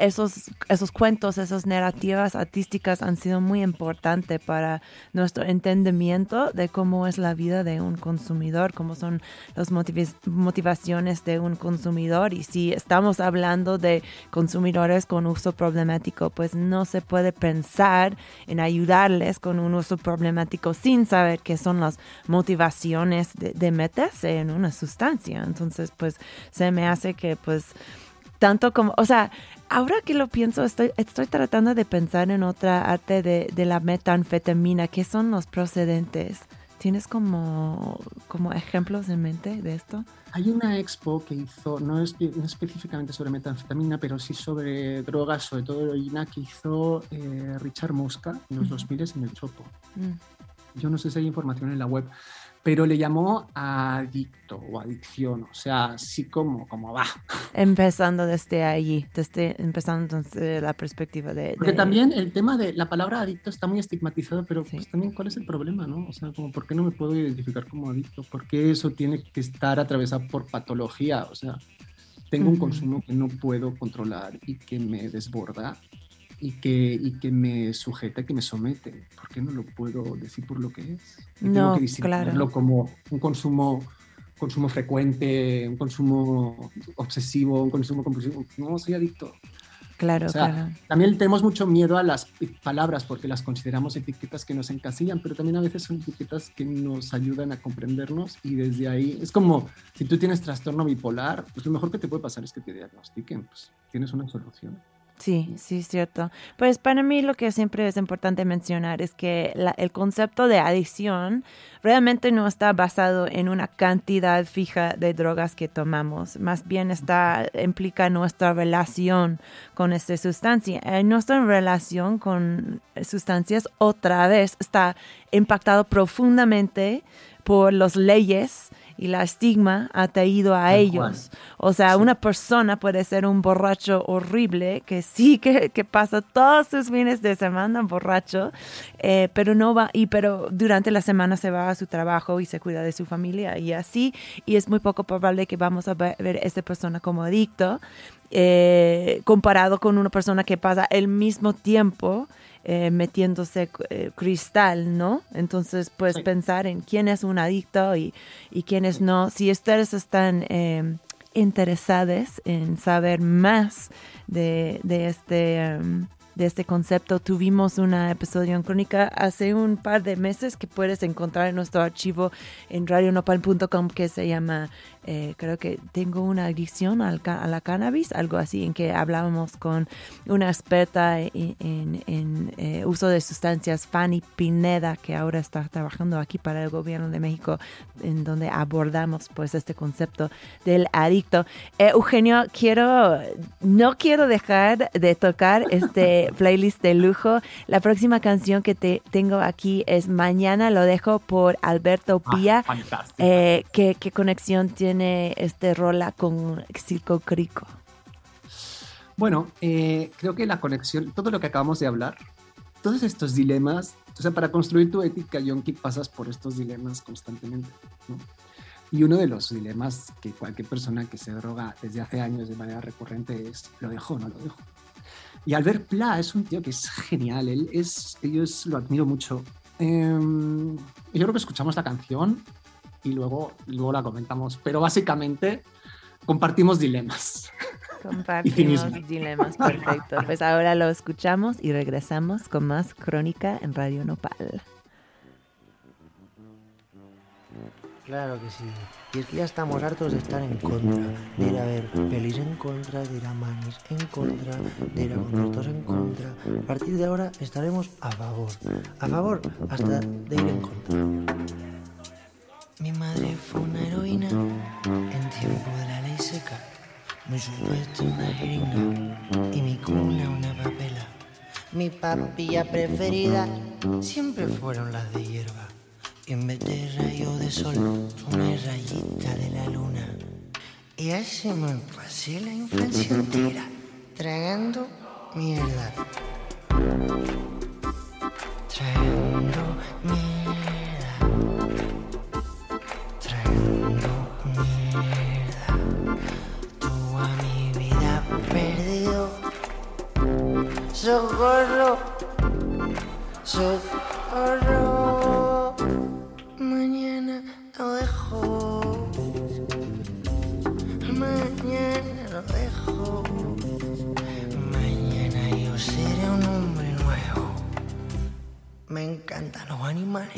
Speaker 2: esos, esos cuentos, esas narrativas artísticas han sido muy importantes para nuestro entendimiento de cómo es la vida de un consumidor, cómo son las motiv- motivaciones de un consumidor. Y si estamos hablando de consumidores con uso problemático, pues no se puede pensar en ayudarles con un uso problemático sin saber qué son las motivaciones de, de meterse en una sustancia. Entonces, pues se me hace que pues tanto como, o sea, ahora que lo pienso, estoy, estoy tratando de pensar en otra arte de, de la metanfetamina, ¿qué son los procedentes? ¿Tienes como, como ejemplos en mente de esto?
Speaker 4: Hay una expo que hizo, no, no específicamente sobre metanfetamina, pero sí sobre drogas, sobre todo heroína, que hizo eh, Richard Mosca en los
Speaker 2: Ujú.
Speaker 4: 2000 en el Chopo.
Speaker 2: Mm,
Speaker 4: yo no sé si hay información en la web, pero le llamó adicto o adicción, o sea, así como, como va.
Speaker 2: Empezando desde allí, desde empezando desde la perspectiva de...
Speaker 4: Porque
Speaker 2: de-
Speaker 4: también el tema de la palabra adicto está muy estigmatizado, pero
Speaker 2: Sí.
Speaker 4: pues también cuál es el problema, ¿no? O sea, como, ¿por qué no me puedo identificar como adicto? ¿Por qué eso tiene que estar atravesado por patología? O sea, tengo un
Speaker 2: Ujú.
Speaker 4: consumo que no puedo controlar y que me desborda y que, y que me sujeta, que me somete. ¿Por qué no lo puedo decir por lo que es? Y
Speaker 2: No,
Speaker 4: tengo que
Speaker 2: claro.
Speaker 4: disimularlo como un consumo consumo frecuente, un consumo obsesivo, un consumo compulsivo. No, soy adicto.
Speaker 2: Claro,
Speaker 4: O sea,
Speaker 2: claro.
Speaker 4: También tenemos mucho miedo a las palabras porque las consideramos etiquetas que nos encasillan, pero también a veces son etiquetas que nos ayudan a comprendernos y desde ahí es como si tú tienes trastorno bipolar, pues lo mejor que te puede pasar es que te diagnostiquen, pues tienes una solución.
Speaker 2: Sí, sí, es cierto. Pues para mí lo que siempre es importante mencionar es que la- el concepto de adicción realmente no está basado en una cantidad fija de drogas que tomamos, más bien está implica nuestra relación con esta sustancia. Eh, nuestra relación con sustancias otra vez está impactado profundamente por las leyes y la estigma atraído a
Speaker 4: Tal
Speaker 2: ellos. O sea,
Speaker 4: Sí.
Speaker 2: una persona puede ser un borracho horrible que sí que, que pasa todos sus fines de semana borracho, eh, pero no va y pero durante la semana se va a su trabajo y se cuida de su familia y así y es muy poco probable que vamos a ver, ver a esta persona como adicto eh, comparado con una persona que pasa el mismo tiempo eh, metiéndose eh, cristal, ¿no? Entonces, pues
Speaker 4: Sí.
Speaker 2: pensar en quién es un adicto y, y quiénes no. Si ustedes están eh, interesados en saber más de, de este... em, de este concepto. Tuvimos un episodio en Crónica hace un par de meses que puedes encontrar en nuestro archivo en radionopal.com que se llama, eh, creo que tengo una adicción al a la cannabis, algo así, en que hablábamos con una experta en, en- en, eh, uso de sustancias, Fanny Pineda, que ahora está trabajando aquí para el gobierno de México, en donde abordamos pues este concepto del adicto. Eh, Eugenio, quiero, no quiero dejar de tocar este playlist de lujo. La próxima canción que te tengo aquí es Mañana lo dejo por Alberto
Speaker 4: Ah,
Speaker 2: Pía.
Speaker 4: fantástico.
Speaker 2: Eh, ¿qué, qué conexión tiene este rola con Circo Crico?
Speaker 4: Bueno, eh, creo que la conexión, todo lo que acabamos de hablar, todos estos dilemas, o sea, para construir tu ética yonki pasas por estos dilemas constantemente, ¿no? Y uno de los dilemas que cualquier persona que se droga desde hace años de manera recurrente es, ¿lo dejo o no lo dejo? Y Albert Pla es un tío que es genial, él es, yo lo admiro mucho. Em, yo creo que escuchamos la canción y luego, luego la comentamos, pero básicamente compartimos dilemas.
Speaker 2: Compartimos dilemas, perfecto. Pues ahora lo escuchamos y regresamos con más crónica en Radio Nopal.
Speaker 6: Claro que sí. Y es que ya estamos hartos de estar en contra, de ir a ver pelis en contra, de ir a manis en contra, de ir a conciertos en contra. A partir de ahora estaremos a favor. A favor hasta de ir en contra. Mi madre fue una heroína en tiempo de la ley seca. Mi supuesto una jeringa y mi cuna una papela. Mi papilla preferida siempre fueron las de hierba. Y en vez de rayo de sol, una rayita de la luna. Y así me pasé la infancia entera tragando mierda. Tragando mierda. Socorro. Socorro. Mañana lo dejo. Mañana lo dejo. Mañana yo seré un hombre nuevo. Me encantan los animales.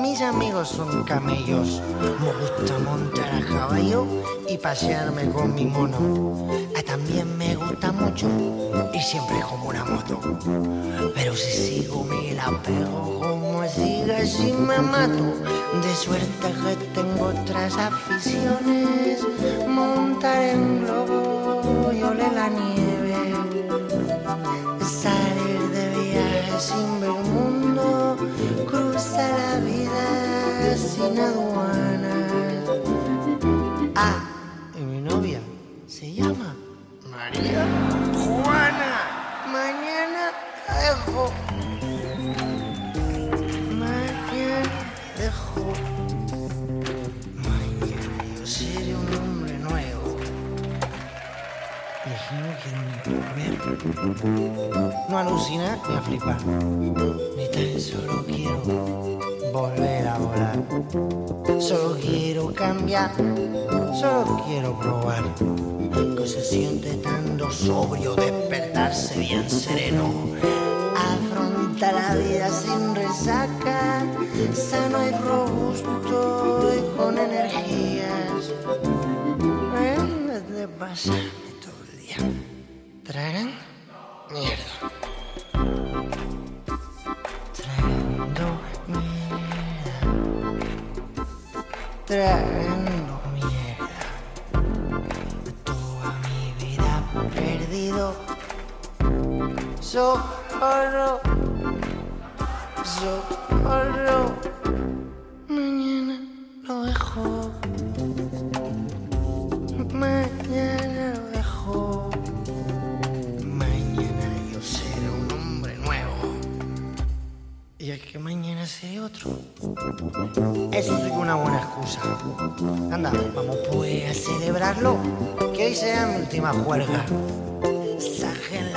Speaker 6: Mis amigos son camellos. Me gusta montar a caballo y pasearme con mi mono. También me gusta mucho y siempre como una moto. Pero si sigo me la pego como siga si me mato. De suerte que tengo otras aficiones. Montar en globo y oler la nieve. Salir de viaje sin ver mundo. Cruzar la vida sin aduanas. Ni a flipar. Ni tan solo quiero volver a volar. Solo quiero cambiar. Solo quiero probar. Que se siente tanto sobrio despertarse bien sereno. Afronta la vida sin resaca, sano y robusto y con energías. En vez de pasarme todo el día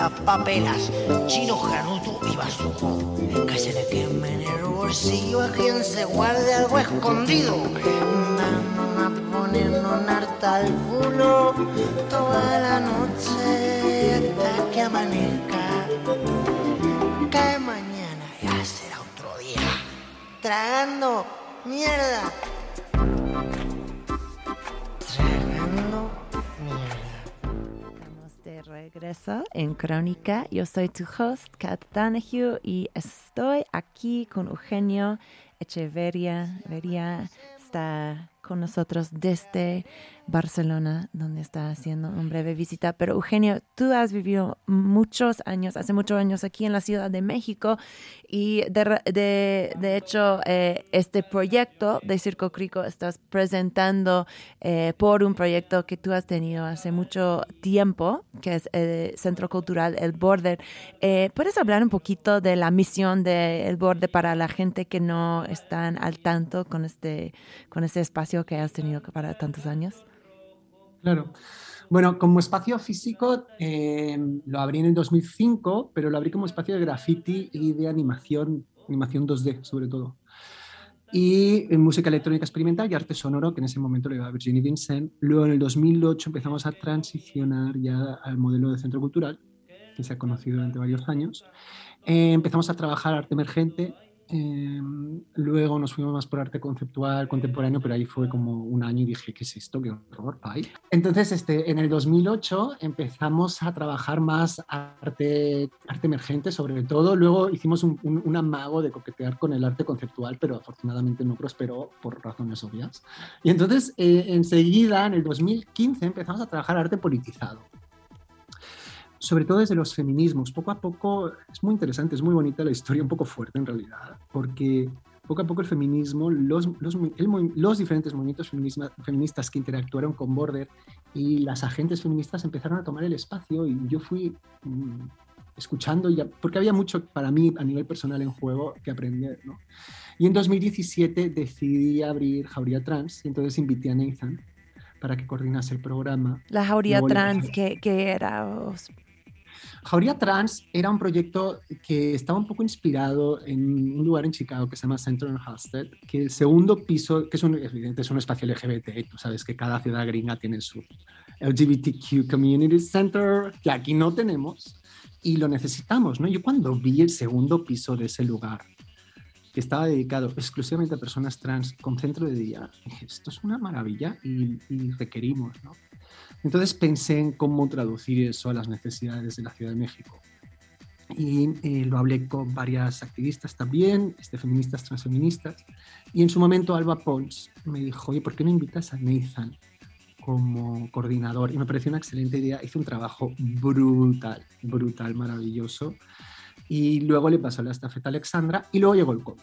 Speaker 6: papelas. Chino, Januto y Basujo. Que se le queme en el bolsillo a quien se guarde algo escondido. Vamos a ponernos harta al culo toda la noche hasta que amanezca. Que mañana ya será otro día. Tragando mierda.
Speaker 2: Regreso en Crónica. Yo soy tu host, Kat Donahue, y estoy aquí con Eugenio Echeverria. Vería está con nosotros desde Barcelona, donde está haciendo una breve visita. Pero Eugenio, tú has vivido muchos años, hace muchos años aquí en la Ciudad de México y de, de, de hecho eh, este proyecto de Circo Crico estás presentando eh, por un proyecto que tú has tenido hace mucho tiempo, que es el Centro Cultural El Border. Eh, ¿Puedes hablar un poquito de la misión de El Border para la gente que no están al tanto con este, con este espacio que has tenido para tantos años?
Speaker 4: Claro. Bueno, como espacio físico eh, lo abrí en el 2005, pero lo abrí como espacio de graffiti y de animación, animación 2D sobre todo. Y en música electrónica experimental y arte sonoro, que en ese momento lo iba a Virginie Vincent. Luego en el 2008 empezamos a transicionar ya al modelo de centro cultural, que se ha conocido durante varios años. Eh, empezamos a trabajar arte emergente. Eh, luego nos fuimos más por arte conceptual, contemporáneo, pero ahí fue como un año y dije, ¿qué es esto? ¿Qué horror? Ay. Entonces, este, en el 2008 empezamos a trabajar más arte, arte emergente, sobre todo. Luego hicimos un, un- un amago de coquetear con el arte conceptual, pero afortunadamente no prosperó por razones obvias. Y entonces, eh, enseguida, en el 2015, empezamos a trabajar arte politizado sobre todo desde los feminismos. Poco a poco es muy interesante, es muy bonita la historia, un poco fuerte en realidad, porque poco a poco el feminismo, los, los, el los diferentes movimientos feministas que interactuaron con Border y las agentes feministas empezaron a tomar el espacio y yo fui mm, escuchando, ya, porque había mucho para mí a nivel personal en juego que aprender. ¿no? Y en 2017 decidí abrir Jauría Trans y entonces invité a Nathan para que coordinase el programa.
Speaker 2: La jauría trans, que, que era... os-
Speaker 4: Jauría Trans era un proyecto que estaba un poco inspirado en un lugar en Chicago que se llama Central Halstead, que el segundo piso, que es un, evidente, es un espacio LGBT, tú sabes que cada ciudad gringa tiene su LGBTQ Community Center, que aquí no tenemos, y lo necesitamos, ¿no? Yo cuando vi el segundo piso de ese lugar, que estaba dedicado exclusivamente a personas trans con centro de día, dije, esto es una maravilla y, y requerimos, ¿no? Entonces pensé en cómo traducir eso a las necesidades de la Ciudad de México. Y eh, lo hablé con varias activistas también, este, feministas, transfeministas. Y en su momento Alba Pons me dijo, oye, ¿por qué no invitas a Nathan como coordinador? Y me pareció una excelente idea. Hizo un trabajo brutal, brutal, maravilloso. Y luego le pasó la estafeta a Alexandra y luego llegó el COVID.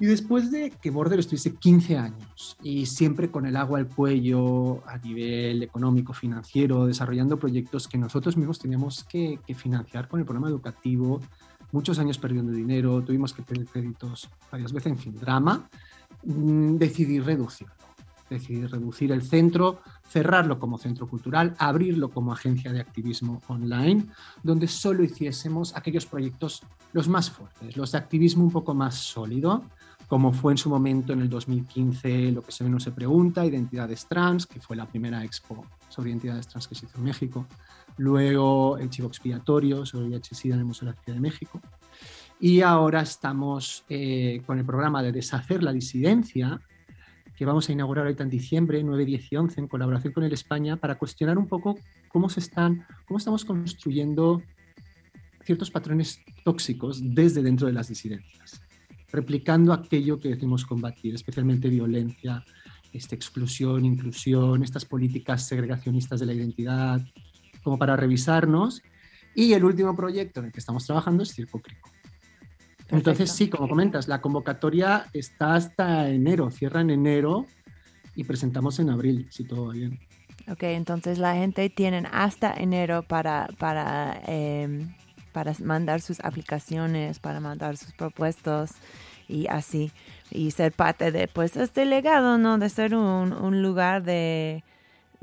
Speaker 4: Y después de que Border estuviese 15 años y siempre con el agua al cuello a nivel económico, financiero, desarrollando proyectos que nosotros mismos teníamos que, que financiar con el programa educativo, muchos años perdiendo dinero, tuvimos que pedir créditos varias veces, en fin, drama, mm, decidí reducirlo. Decidí reducir el centro, cerrarlo como centro cultural, abrirlo como agencia de activismo online, donde solo hiciésemos aquellos proyectos los más fuertes, los de activismo un poco más sólido, como fue en su momento en el 2015 lo que se ve no se pregunta, Identidades Trans, que fue la primera expo sobre identidades trans que se hizo en México, luego el Chivo Expiatorio sobre VIH-Sida en el Museo de la Ciudad de México, y ahora estamos eh, con el programa de Deshacer la Disidencia, que vamos a inaugurar ahorita en diciembre, 9, 10 y 11, en colaboración con el España, para cuestionar un poco cómo, se están, cómo estamos construyendo ciertos patrones tóxicos desde dentro de las disidencias replicando aquello que decimos combatir, especialmente violencia, esta exclusión, inclusión, estas políticas segregacionistas de la identidad, como para revisarnos. Y el último proyecto en el que estamos trabajando es Circo Crico. Entonces, sí, como comentas, la convocatoria está hasta enero, cierra en enero y presentamos en abril, si todo va bien.
Speaker 2: Ok, entonces la gente tiene hasta enero para, para, eh, para mandar sus aplicaciones, para mandar sus propuestos y así, y ser parte de, pues, este legado, ¿no? De ser un, un lugar de,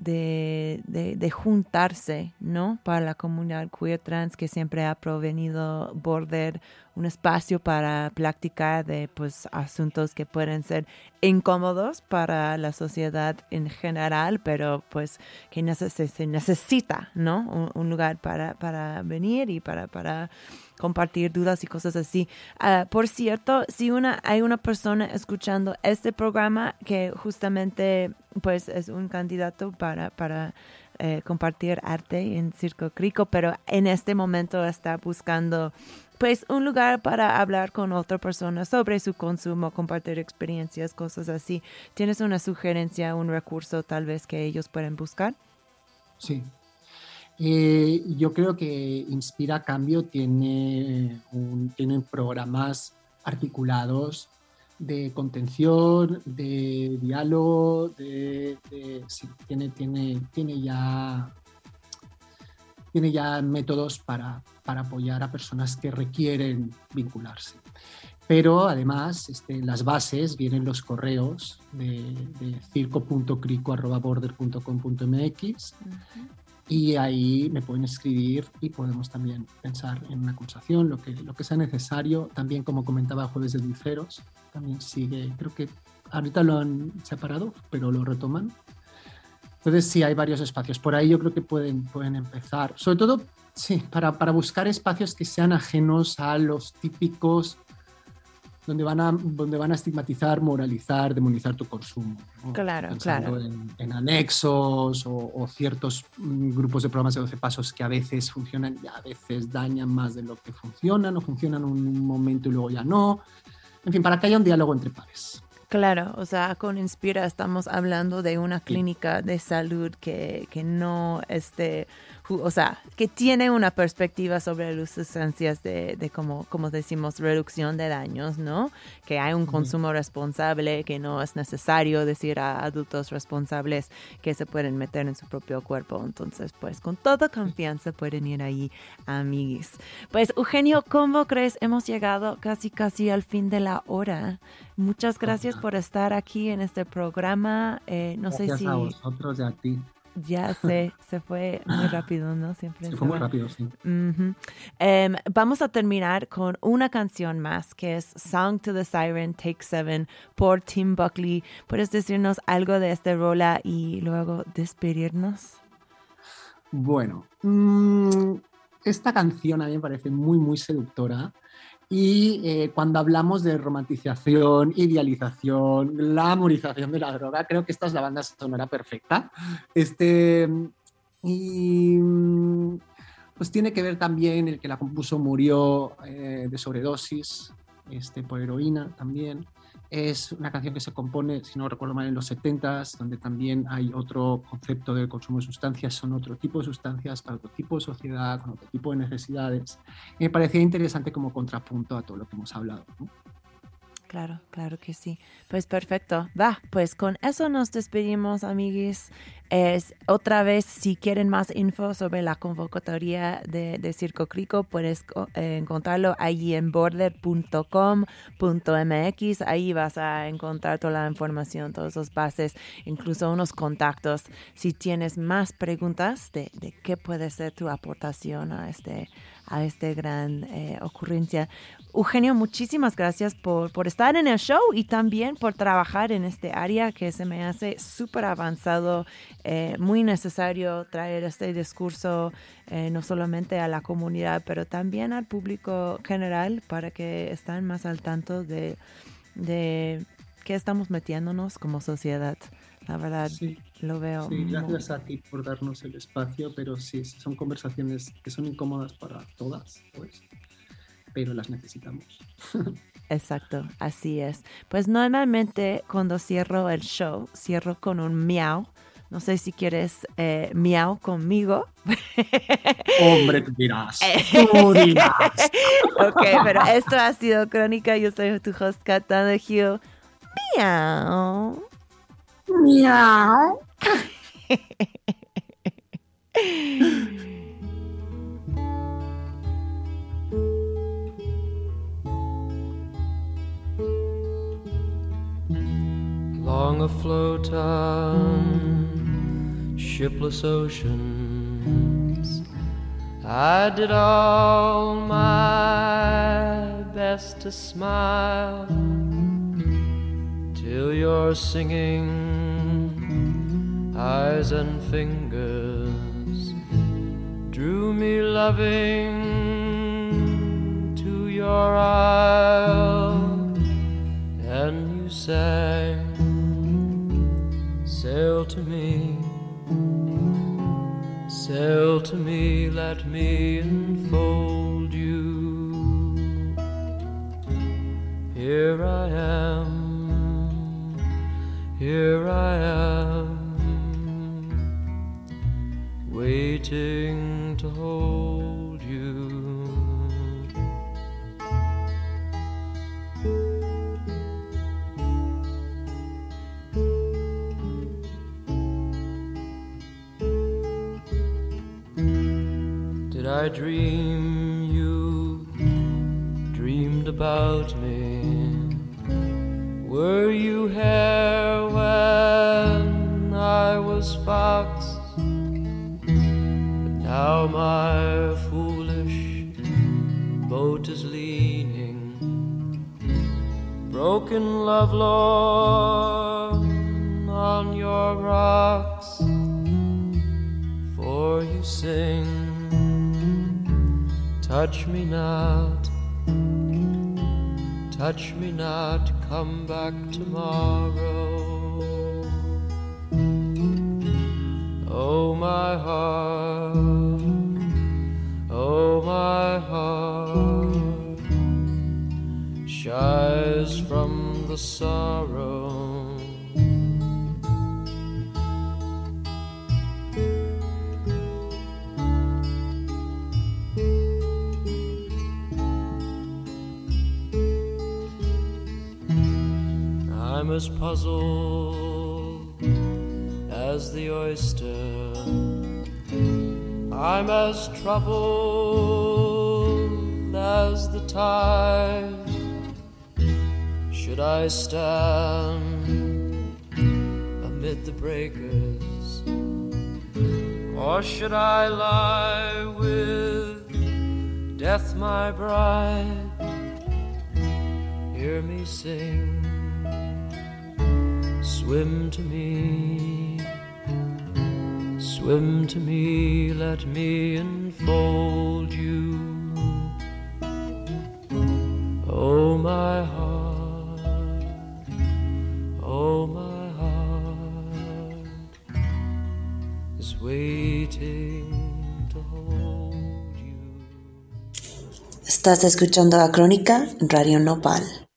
Speaker 2: de, de, juntarse, ¿no? Para la comunidad queer trans que siempre ha provenido Border un espacio para platicar de pues asuntos que pueden ser incómodos para la sociedad en general, pero pues que se necesita, ¿no? Un, un lugar para, para venir y para, para compartir dudas y cosas así. Ah, por cierto, si una, hay una persona escuchando este programa que justamente pues es un candidato para, para eh, compartir arte en Circo Crico, pero en este momento está buscando pues un lugar para hablar con otra persona sobre su consumo, compartir experiencias, cosas así. ¿Tienes una sugerencia, un recurso tal vez que ellos pueden buscar?
Speaker 4: Sí. Eh, yo creo que Inspira Cambio tiene, un, programas articulados de contención, de diálogo, de, tiene, tiene, tiene ya tiene ya métodos para, para apoyar a personas que requieren vincularse. Pero además, este, en las bases vienen los correos de, de circo.crico.border.com.mx y ahí me pueden escribir y podemos también pensar en una acusación, lo que, lo que sea necesario. También, como comentaba Jueves de Dulceros, también sigue, creo que ahorita lo han separado, pero lo retoman. Entonces sí, hay varios espacios. Por ahí yo creo que pueden, pueden empezar. Sobre todo, sí, para, para buscar espacios que sean ajenos a los típicos donde van a, donde van a estigmatizar, moralizar, demonizar tu consumo. ¿no?
Speaker 2: Claro,
Speaker 4: Pensando
Speaker 2: claro.
Speaker 4: En, en anexos o, o ciertos mm, grupos de programas de 12 pasos que a veces funcionan y a veces dañan más de lo que funcionan o funcionan un momento y luego ya no. En fin, para que haya un diálogo entre pares.
Speaker 2: Claro, o sea, con Inspira estamos hablando de una clínica de salud que, que no este, ju- o sea, que tiene una perspectiva sobre las sustancias de, de como, como decimos, reducción de daños, ¿no? Que hay un consumo responsable, que no es necesario decir a adultos responsables que se pueden meter en su propio cuerpo. Entonces, pues con toda confianza pueden ir ahí, amiguis. Pues, Eugenio, ¿cómo crees? Hemos llegado casi, casi al fin de la hora. Muchas gracias por estar aquí en este programa. Eh, no
Speaker 4: Gracias
Speaker 2: sé si
Speaker 4: a vosotros y a ti.
Speaker 2: Ya sé, se fue muy rápido, ¿no? Siempre
Speaker 4: Se fue muy rápido, sí.
Speaker 2: Em, vamos a terminar con una canción más que es Song to the Siren Take Seven por Tim Buckley. ¿Puedes decirnos algo de esta rola y luego despedirnos?
Speaker 4: Bueno, mm, esta canción a mí me parece muy, muy seductora. Y eh, cuando hablamos de romantización, idealización, glamorización de la droga, creo que esta es la banda sonora perfecta. Este, y pues tiene que ver también el que la compuso murió eh, de sobredosis este, por heroína también. Es una canción que se compone, si no recuerdo mal, en los 70s, donde también hay otro concepto del consumo de sustancias, son otro tipo de sustancias para otro tipo de sociedad, con otro tipo de necesidades. Y me parecía interesante como contrapunto a todo lo que hemos hablado. ¿no?
Speaker 2: Claro, claro que sí. Pues perfecto. Va, pues con eso nos despedimos, amiguis. Es otra vez, si quieren más info sobre la convocatoria de, Circo Crico, puedes eh, encontrarlo allí en border.com.mx. Ahí vas a encontrar toda la información, todas las bases, incluso unos contactos. Si tienes más preguntas de, de qué puede ser tu aportación a este a esta gran eh, ocurrencia. Eugenio, muchísimas gracias por, por estar en el show y también por trabajar en este área que se me hace súper avanzado, eh, muy necesario traer este discurso eh, no solamente a la comunidad, pero también al público general para que estén más al tanto de, de qué estamos metiéndonos como sociedad. La verdad,
Speaker 4: Sí,
Speaker 2: lo veo.
Speaker 4: sí,
Speaker 2: muy-
Speaker 4: gracias a ti por darnos el espacio, pero sí, son conversaciones que son incómodas para todas, pues, pero las necesitamos.
Speaker 2: Exacto, así es. Pues normalmente cuando cierro el show, cierro con un miau. No sé si quieres eh, miau conmigo.
Speaker 4: Hombre, tú dirás, tú dirás.
Speaker 2: ok, pero esto ha sido Crónica. Yo soy tu host, Kat Donahue. Miau.
Speaker 4: Miau.
Speaker 7: long afloat on shipless oceans. I did all my best to smile till your singing eyes and fingers drew me loving to your isle, and you sang, Sail to me, sail to me, let me enfold you. Here I am, here I am, waiting to hold I dream you dreamed about me? Were you here when I was fox? But now my foolish boat is leaning, broken love Lord, on your rocks. For you sing, touch me not, touch me not, come back tomorrow. Oh, my heart, oh, my heart, shies from the sorrow. As puzzled as the oyster. I'm as troubled as the tide. Should I stand amid the breakers? Or should I lie with death, my bride? Hear me sing Swim to me, swim to me, let me enfold you. Oh, my heart, oh, my heart is waiting to hold you.
Speaker 8: Estás escuchando a Crónica Radio Nopal.